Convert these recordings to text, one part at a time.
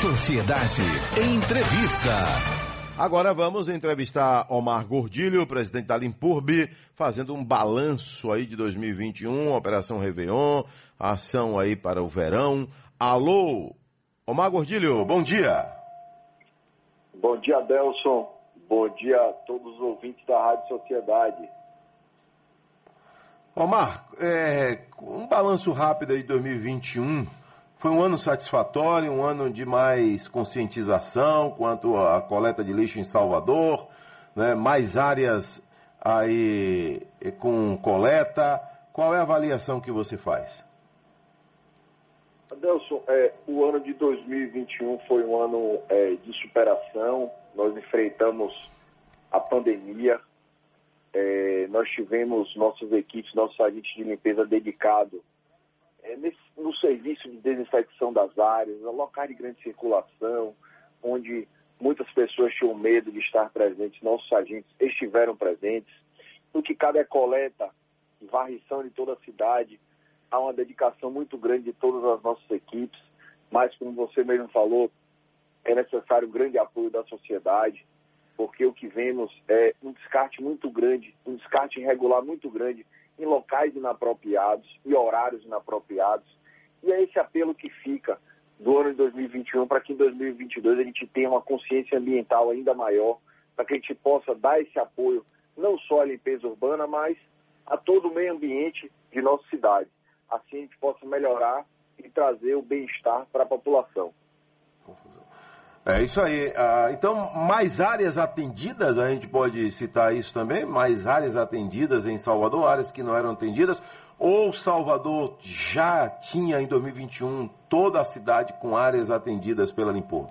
Sociedade Entrevista. Agora vamos entrevistar Omar Gordilho, presidente da Limpurb, fazendo um balanço aí de 2021, Operação Réveillon, ação aí para o verão. Alô, Omar Gordilho, bom dia. Bom dia, Adelson. Bom dia a todos os ouvintes da Rádio Sociedade. Omar, é, um balanço rápido aí de 2021. Foi um ano satisfatório, um ano de mais conscientização quanto à coleta de lixo em Salvador, né, mais áreas aí com coleta. Qual é a avaliação que você faz? Adelson, é, o ano de 2021 foi um ano é, de superação. Nós enfrentamos a pandemia. É, nós tivemos nossas equipes, nossos agentes de limpeza dedicados é, nesse, no serviço de desinfecção das áreas, locais de grande circulação, onde muitas pessoas tinham medo de estar presentes, nossos agentes estiveram presentes. No que cabe a coleta e varrição de toda a cidade, há uma dedicação muito grande de todas as nossas equipes, mas como você mesmo falou, é necessário um grande apoio da sociedade, porque o que vemos é um descarte muito grande, um descarte irregular muito grande em locais inapropriados e horários inapropriados. E é esse apelo que fica do ano de 2021 para que em 2022 a gente tenha uma consciência ambiental ainda maior, para que a gente possa dar esse apoio não só à limpeza urbana, mas a todo o meio ambiente de nossa cidade. Assim a gente possa melhorar e trazer o bem-estar para a população. É isso aí. Ah, então, mais áreas atendidas, a gente pode citar isso também? Mais áreas atendidas em Salvador, áreas que não eram atendidas? Ou Salvador já tinha em 2021 toda a cidade com áreas atendidas pela Limpor?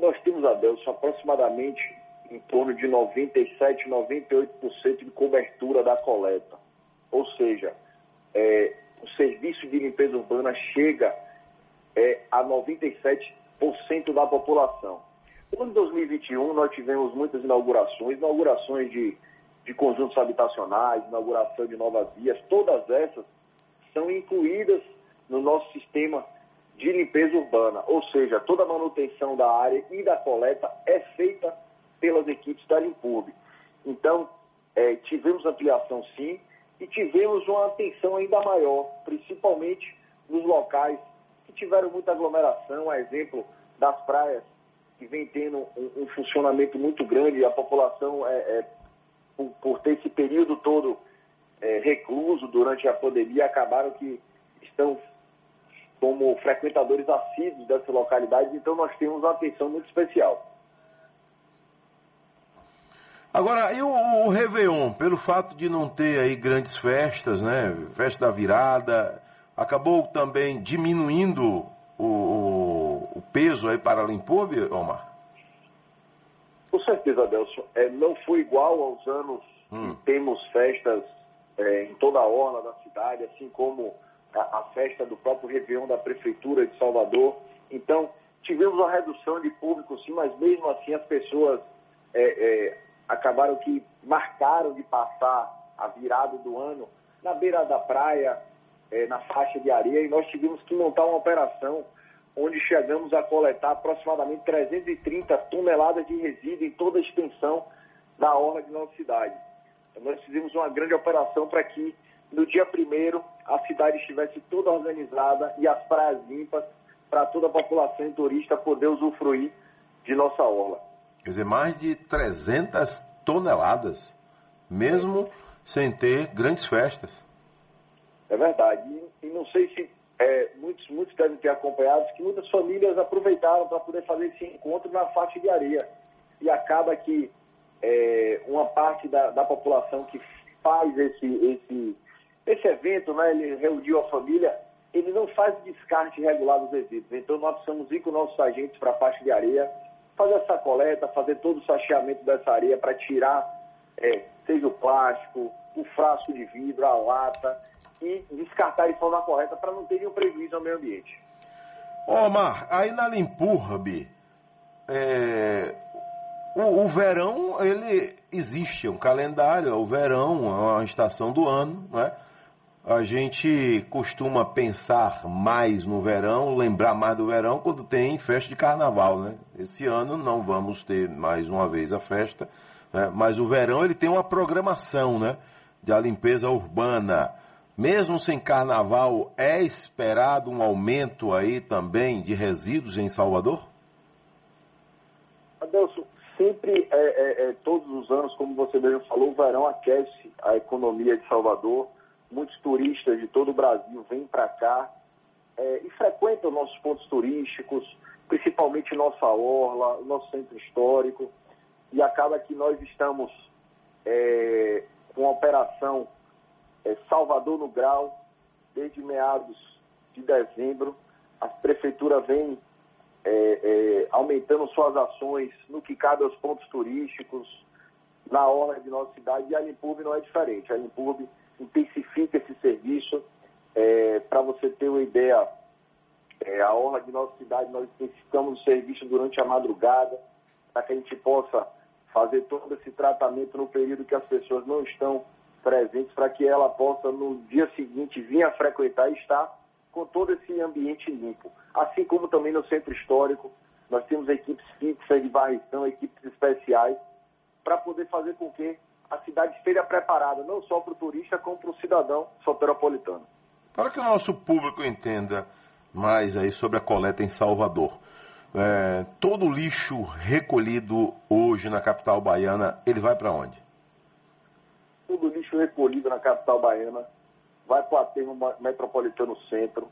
Nós temos, Adelson, aproximadamente em torno de 97, 98% de cobertura da coleta. Ou seja, é, o serviço de limpeza urbana chega é, a 97 da população. No ano de 2021, nós tivemos muitas inaugurações, inaugurações de, de conjuntos habitacionais, inauguração de novas vias, todas essas são incluídas no nosso sistema de limpeza urbana, ou seja, toda a manutenção da área e da coleta é feita pelas equipes da Limpurb. Então, é, tivemos ampliação sim e tivemos uma atenção ainda maior, principalmente nos locais que tiveram muita aglomeração, a exemplo das praias, que vem tendo um, um funcionamento muito grande, a população, é, é por, por, ter esse período todo é, recluso durante a pandemia, acabaram que estão como frequentadores assíduos dessa localidade, então nós temos uma atenção muito especial. Agora, e o, o Réveillon, pelo fato de não ter aí grandes festas, né? Festa da virada, acabou também diminuindo o, o, o peso aí para Limpurbe, Omar? Com certeza, Adelson. É, não foi igual aos anos hum. que temos festas é, em toda a orla da cidade, assim como a, a, festa do próprio Réveillon da Prefeitura de Salvador. Então, tivemos uma redução de público, sim, mas mesmo assim as pessoas é, é acabaram que marcaram de passar a virada do ano na beira da praia, é, na faixa de areia e nós tivemos que montar uma operação onde chegamos a coletar aproximadamente 330 toneladas de resíduo em toda a extensão da orla de nossa cidade. Então, nós fizemos uma grande operação para que no dia primeiro a cidade estivesse toda organizada e as praias limpas para toda a população e turista poder usufruir de nossa orla. Quer dizer, mais de 300 toneladas, mesmo sem ter grandes festas. É verdade. E, e não sei se é, muitos, muitos devem ter acompanhado que muitas famílias aproveitaram para poder fazer esse encontro na faixa de areia. E acaba que é, uma parte da, da população que faz esse, esse, esse evento, né, ele reuniu a família, ele não faz descarte regular dos resíduos. Então nós precisamos ir com nossos agentes para a faixa de areia, fazer essa coleta, fazer todo o sacheamento dessa areia para tirar, é, seja o plástico, o frasco de vidro, a lata, e descartar de forma correta para não ter nenhum prejuízo ao meio ambiente. Omar, aí na Limpurbe, é, o, o, verão, ele existe, é um calendário, é o verão, é uma estação do ano, né? a gente costuma pensar mais no verão, lembrar mais do verão quando tem festa de carnaval, né? Esse ano não vamos ter mais uma vez a festa, né? mas o verão ele tem uma programação, né? De a limpeza urbana. Mesmo sem carnaval, é esperado um aumento aí também de resíduos em Salvador? Adelson, sempre, é, é, é, todos os anos, como você mesmo falou, o verão aquece a economia de Salvador muitos turistas de todo o Brasil vêm para cá é, e frequentam nossos pontos turísticos, principalmente nossa orla, nosso centro histórico, e acaba que nós estamos é, com a operação é, Salvador no Grau desde meados de dezembro. A prefeitura vem é, é, aumentando suas ações no que cabe aos pontos turísticos, na orla de nossa cidade, e a Limpurb não é diferente. A Limpurb intensifica esse serviço. É, Para você ter uma ideia, é, a orla de nossa cidade, nós intensificamos o serviço durante a madrugada, para que a gente possa fazer todo esse tratamento no período que as pessoas não estão presentes, para que ela possa, no dia seguinte, vir a frequentar e estar com todo esse ambiente limpo. Assim como também no centro histórico, nós temos equipes fixas de varrição, equipes especiais, para poder fazer com que a cidade esteja preparada, não só para o turista, como para o cidadão soteropolitano. Para que o nosso público entenda mais aí sobre a coleta em Salvador, é, todo o lixo recolhido hoje na capital baiana, ele vai para onde? Lixo recolhido na capital baiana vai para o aterro metropolitano centro,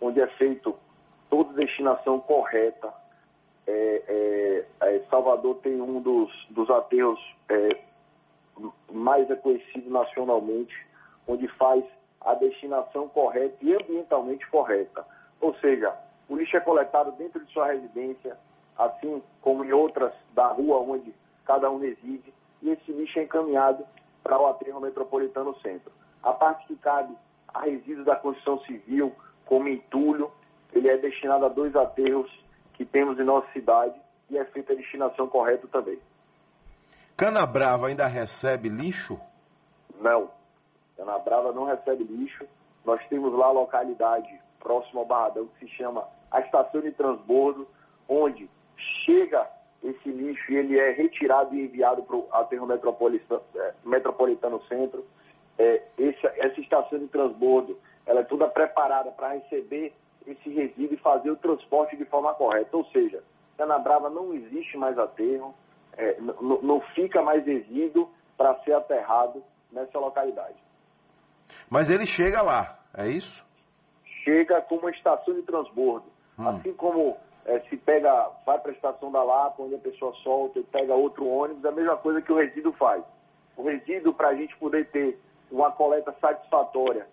onde é feito toda destinação correta. É, é, é Salvador tem um dos, dos aterros é, mais reconhecido nacionalmente, onde faz a destinação correta e ambientalmente correta. Ou seja, o lixo é coletado dentro de sua residência, assim como em outras da rua onde cada um reside, e esse lixo é encaminhado para o aterro metropolitano centro. A parte que cabe a resíduos da construção civil, como entulho, ele é destinado a dois aterros que temos em nossa cidade e é feita a destinação correta também. Canabrava ainda recebe lixo? Não. Canabrava não recebe lixo. Nós temos lá a localidade próxima ao Barradão que se chama a Estação de Transbordo, onde chega esse lixo ele é retirado e enviado para o aterro metropolitano, é, metropolitano centro. É, esse, essa estação de transbordo ela é toda preparada para receber esse resíduo e fazer o transporte de forma correta. Ou seja, Canabrava não existe mais aterro, é, não fica mais resíduo para ser aterrado nessa localidade. Mas ele chega lá, é isso? Chega como estação de transbordo. Hum. Assim como é, se pega, vai para a estação da Lapa, onde a pessoa solta e pega outro ônibus, é a mesma coisa que o resíduo faz. O resíduo, para a gente poder ter uma coleta satisfatória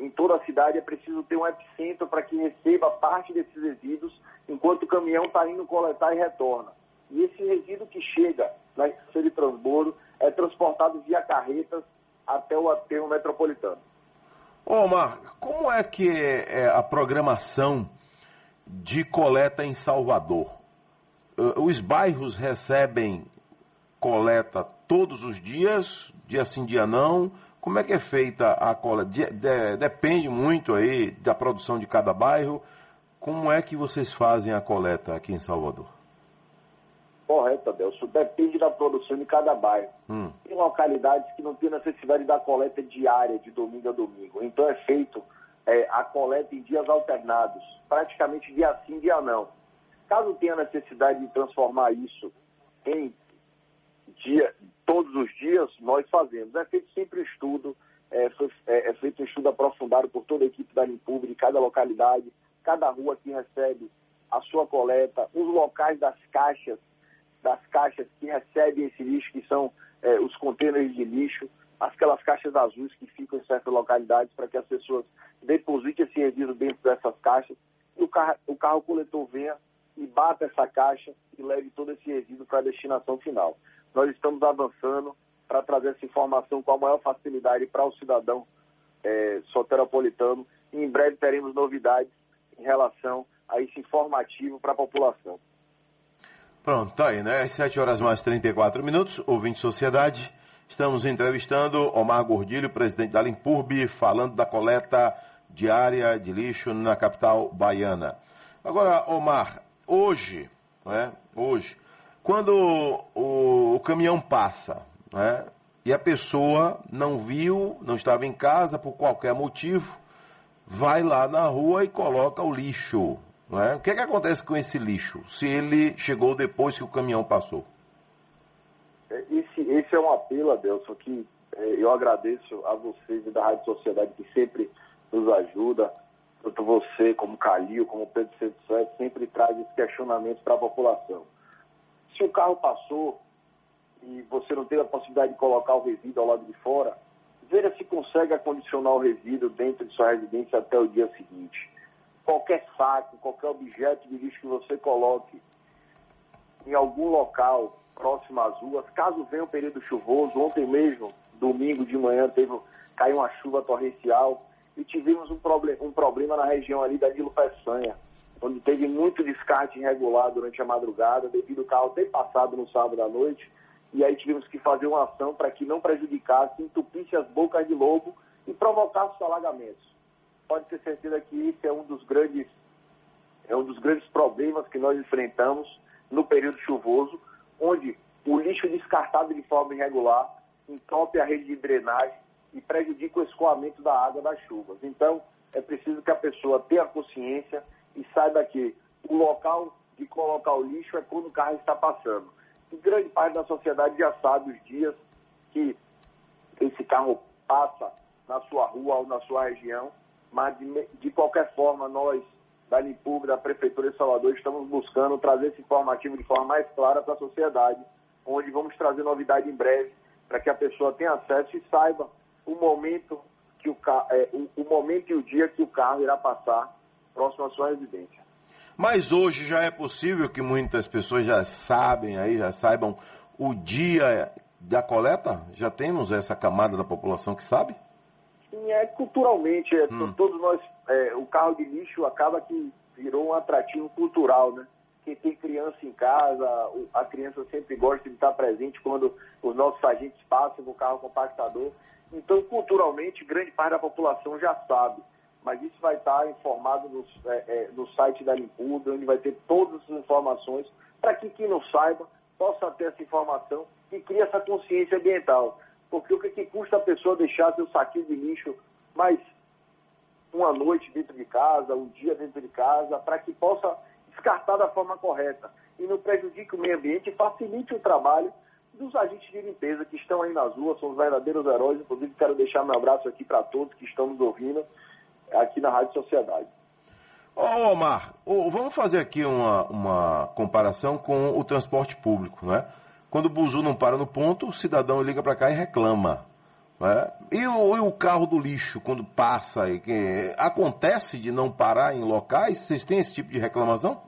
em toda a cidade, é preciso ter um epicentro para que receba parte desses resíduos, enquanto o caminhão está indo coletar e retorna. E esse resíduo que chega na estação de transbordo é transportado via carretas até o aterro metropolitano. Omar, como é que é a programação de coleta em Salvador? Os bairros recebem coleta todos os dias, dia sim, dia não? Como é que é feita a coleta? De, de, depende muito aí da produção de cada bairro. Como é que vocês fazem a coleta aqui em Salvador? Correto, Adelso. Depende da produção de cada bairro. Hum. Tem localidades que não tem necessidade da coleta diária, de domingo a domingo. Então é feito é, a coleta em dias alternados, praticamente dia sim, dia não. Caso tenha necessidade de transformar isso em dia, todos os dias, nós fazemos. É feito sempre um estudo, é, foi, é, é feito um estudo aprofundado por toda a equipe da Limpub, de cada localidade, cada rua que recebe a sua coleta, os locais das caixas das caixas que recebem esse lixo, que são é, os contêineres de lixo, aquelas caixas azuis que ficam em certas localidades para que as pessoas depositem esse resíduo dentro dessas caixas e o carro, o carro coletor venha e bata essa caixa e leve todo esse resíduo para a destinação final. Nós estamos avançando para trazer essa informação com a maior facilidade para o cidadão é, soteropolitano e em breve teremos novidades em relação a esse informativo para a população. Pronto, tá aí, né? Às 7 horas mais 34 minutos, ouvinte Sociedade. Estamos entrevistando Omar Gordilho, presidente da Limpurb, falando da coleta diária de lixo na capital baiana. Agora, Omar, hoje, né, hoje, quando o, o caminhão passa, né, e a pessoa não viu, não estava em casa por qualquer motivo, vai lá na rua e coloca o lixo. Né? O que, é que acontece com esse lixo, se ele chegou depois que o caminhão passou? É, um apelo, Adelson, que é, eu agradeço a vocês da Rádio Sociedade que sempre nos ajuda, tanto você como Calil, como Pedro Santos, sempre traz esse questionamento para a população. Se o carro passou e você não teve a possibilidade de colocar o resíduo ao lado de fora, veja se consegue acondicionar o resíduo dentro de sua residência até o dia seguinte. Qualquer saco, qualquer objeto de lixo que você coloque em algum local próximo às ruas, caso venha um período chuvoso, ontem mesmo, domingo de manhã, teve, caiu uma chuva torrencial e tivemos um, um problema na região ali da Nilo Peçanha, onde teve muito descarte irregular durante a madrugada, devido ao carro ter passado no sábado à noite e aí tivemos que fazer uma ação para que não prejudicasse, entupisse as bocas de lobo e provocasse alagamentos. Pode ter certeza que esse é um dos grandes é um dos grandes problemas que nós enfrentamos no período chuvoso, onde o lixo descartado de forma irregular entope a rede de drenagem e prejudica o escoamento da água das chuvas. Então, é preciso que a pessoa tenha consciência e saiba que o local de colocar o lixo é quando o carro está passando que grande parte da sociedade já sabe os dias que esse carro passa na sua rua ou na sua região, mas de, de qualquer forma nós da Limpub, da Prefeitura de Salvador, estamos buscando trazer esse informativo de forma mais clara para a sociedade, onde vamos trazer novidade em breve, para que a pessoa tenha acesso e saiba o momento que o, é, o, o momento e o dia que o carro irá passar próximo à sua residência. Mas hoje já é possível que muitas pessoas já sabem aí, já saibam o dia da coleta? Já temos essa camada da população que sabe? Sim, é culturalmente. É, hum. Todos nós, é, o carro de lixo acaba que virou um atrativo cultural, né? Quem tem criança em casa, a criança sempre gosta de estar presente quando os nossos agentes passam com o carro compactador. Então, culturalmente, grande parte da população já sabe mas isso vai estar informado no, é, é, no site da Limpurda, onde vai ter todas as informações, para que quem não saiba possa ter essa informação e crie essa consciência ambiental. Porque o que, que custa a pessoa deixar seu saquinho de lixo mais uma noite dentro de casa, um dia dentro de casa, para que possa descartar da forma correta e não prejudique o meio ambiente e facilite o trabalho dos agentes de limpeza que estão aí nas ruas, são os verdadeiros heróis. Inclusive, quero deixar meu abraço aqui para todos que estão nos ouvindo aqui na Rádio Sociedade. Ô Omar, vamos fazer aqui uma, uma comparação com o transporte público, né? Quando o buzu não para no ponto, o cidadão liga para cá e reclama. Né? E, o, e o carro do lixo, quando passa, e que, acontece de não parar em locais? Vocês têm esse tipo de reclamação?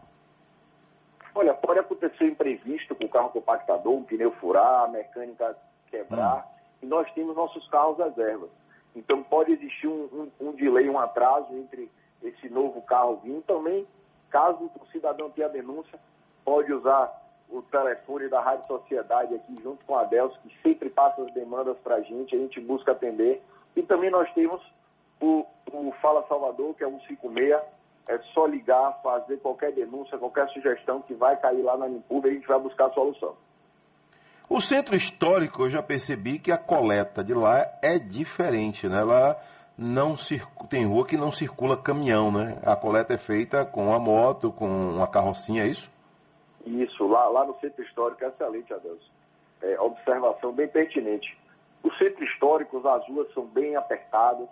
Olha, pode acontecer imprevisto com o carro compactador, um pneu furar, a mecânica quebrar, hum. e nós temos nossos carros reservas. Então pode existir um, um, um delay, um atraso entre esse novo carro vindo. Também, caso o cidadão tenha denúncia, pode usar o telefone da Rádio Sociedade aqui junto com a Delcio, que sempre passa as demandas para a gente, a gente busca atender. E também nós temos o, o Fala Salvador, que é 156, é só ligar, fazer qualquer denúncia, qualquer sugestão que vai cair lá na Limpub e a gente vai buscar a solução. O centro histórico, eu já percebi que a coleta de lá é diferente, né? Lá não tem rua que não circula caminhão, né? A coleta é feita com a moto, com uma carrocinha, é isso? Isso, lá, lá no centro histórico excelente, Adelson. É, observação bem pertinente. O centro histórico, as ruas são bem apertadas.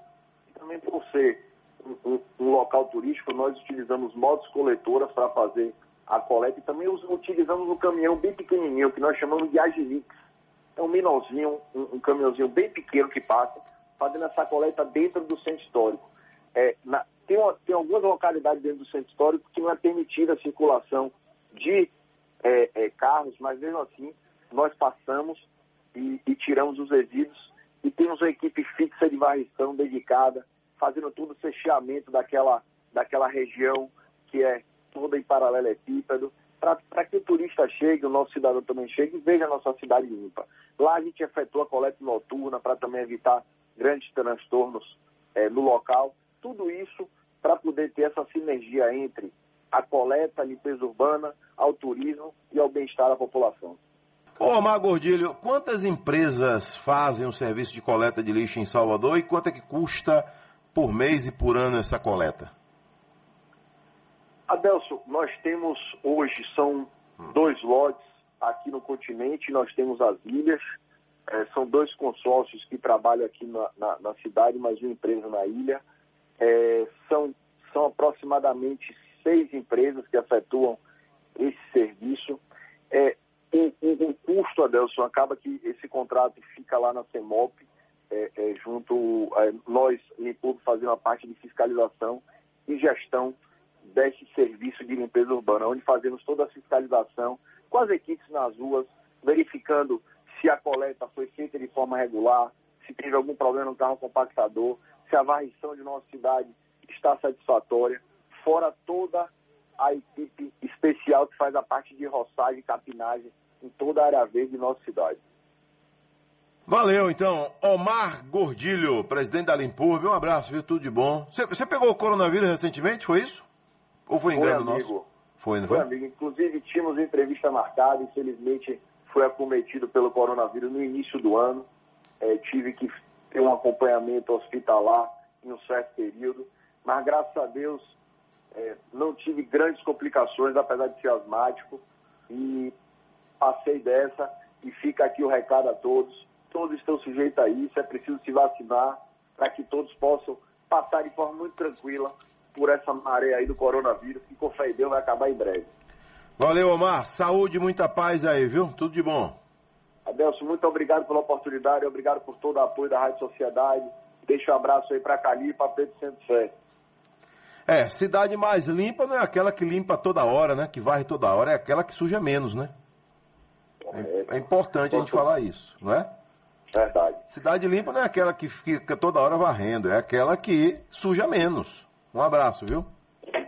E também por ser um, um, um local turístico, nós utilizamos motos coletoras para fazer a coleta e também utilizamos um caminhão bem pequenininho, que nós chamamos de Agilix. É um minorzinho, um, um caminhãozinho bem pequeno que passa, fazendo essa coleta dentro do centro histórico. É, na, tem, uma, tem, algumas localidades dentro do centro histórico que não é permitida a circulação de é, é, carros, mas mesmo assim nós passamos e, e, tiramos os resíduos e temos uma equipe fixa de varrição dedicada, fazendo todo o fechamento daquela, daquela região que é toda em paralelepípedo para que o turista chegue, o nosso cidadão também chegue e veja a nossa cidade limpa. Lá a gente efetua a coleta noturna para também evitar grandes transtornos é, no local. Tudo isso para poder ter essa sinergia entre a coleta, a limpeza urbana, ao turismo e ao bem-estar da população. Ô, Omar Gordilho, quantas empresas fazem o serviço de coleta de lixo em Salvador e quanto é que custa por mês e por ano essa coleta? Adelso, nós temos hoje, são dois lotes aqui no continente, nós temos as ilhas, é, são dois consórcios que trabalham aqui na, na, na cidade, mais uma empresa na ilha. É, são aproximadamente seis empresas que efetuam esse serviço. É, o, o, o custo, Adelson, acaba que esse contrato fica lá na CEMOP, é, é, junto é, nós, Limpub, fazendo a parte de fiscalização e gestão desse serviço de limpeza urbana, onde fazemos toda a fiscalização com as equipes nas ruas, verificando se a coleta foi feita de forma regular, se teve algum problema no carro compactador, se a varrição de nossa cidade está satisfatória, fora toda a equipe especial que faz a parte de roçagem e capinagem em toda a área verde de nossa cidade. Valeu, então. Omar Gordilho, presidente da Limpurb, um abraço, viu? Tudo de bom. Você, você pegou o coronavírus recentemente, foi isso? Ou foi engano foi, amigo. nosso? Foi, não foi? Foi, amigo. Inclusive, tínhamos entrevista marcada, infelizmente foi acometido pelo coronavírus no início do ano. É, tive que ter um acompanhamento hospitalar em um certo período, mas graças a Deus é, não tive grandes complicações, apesar de ser asmático, e passei dessa. E fica aqui o recado a todos: todos estão sujeitos a isso, é preciso se vacinar para que todos possam passar de forma muito tranquila por essa maré aí do coronavírus, que com fé em Deus vai acabar em breve. Valeu, Omar. Saúde e muita paz aí, viu? Tudo de bom. Adelson, muito obrigado pela oportunidade, obrigado por todo o apoio da Rádio Sociedade. Deixa um abraço aí para Cali e para Pedro Santos Fé. É, cidade mais limpa não é aquela que limpa toda hora, né? Que varre toda hora, é aquela que suja menos, né? É, é importante a gente falar isso, não é? Verdade. Cidade limpa não é aquela que fica toda hora varrendo, é aquela que suja menos. Um abraço, viu?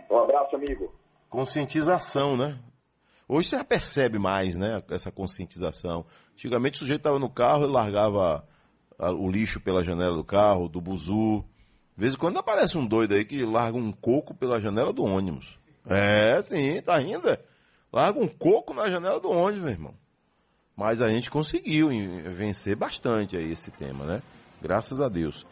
Um abraço, amigo. Conscientização, né? Hoje você já percebe mais, né? Essa conscientização. Antigamente o sujeito estava no carro e largava o lixo pela janela do carro, do buzu. De vez em quando aparece um doido aí que larga um coco pela janela do ônibus. É, sim, tá rindo. É? Larga um coco na janela do ônibus, meu irmão. Mas a gente conseguiu vencer bastante aí esse tema, né? Graças a Deus.